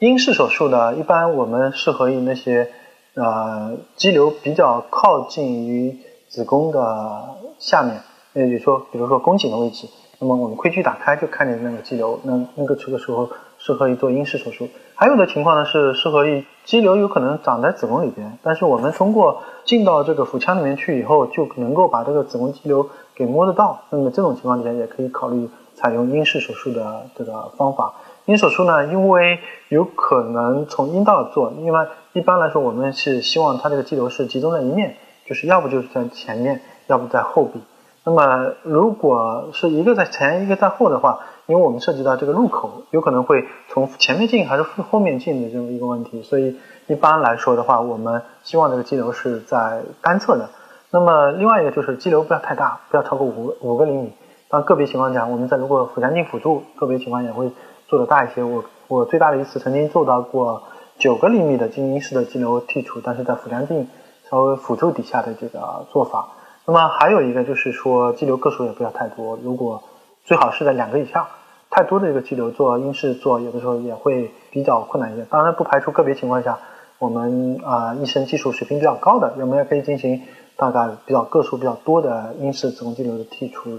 英式手术呢，一般我们适合于那些呃肌瘤比较靠近于子宫的下面，也就是说，比如说宫颈的位置。那么我们窥距打开就看见那个肌瘤，那那个这个时候适合于做英式手术。还有的情况呢是适合于肌瘤有可能长在子宫里边，但是我们通过进到这个腹腔里面去以后，就能够把这个子宫肌瘤给摸得到。那么这种情况底下也可以考虑采用英式手术的这个方法。英手术呢，因为有可能从阴道做，因为一般来说我们是希望它这个肌瘤是集中在一面，就是要不就是在前面，要不在后壁。那么，如果是一个在前，一个在后的话，因为我们涉及到这个入口，有可能会从前面进还是后面进的这么一个问题，所以一般来说的话，我们希望这个肌瘤是在单侧的。那么，另外一个就是肌瘤不要太大，不要超过五五个厘米。当个别情况下，我们在如果腹腔镜辅助，个别情况也会做的大一些。我我最大的一次曾经做到过九个厘米的经阴式的肌瘤剔除，但是在腹腔镜稍微辅助底下的这个做法。那么还有一个就是说，肌瘤个数也不要太多，如果最好是在两个以上。太多的一个肌瘤做英式做，有的时候也会比较困难一些。当然不排除个别情况下，我们啊医生技术水平比较高的，我们也可以进行大概比较个数比较多的英式子宫肌瘤的剔除。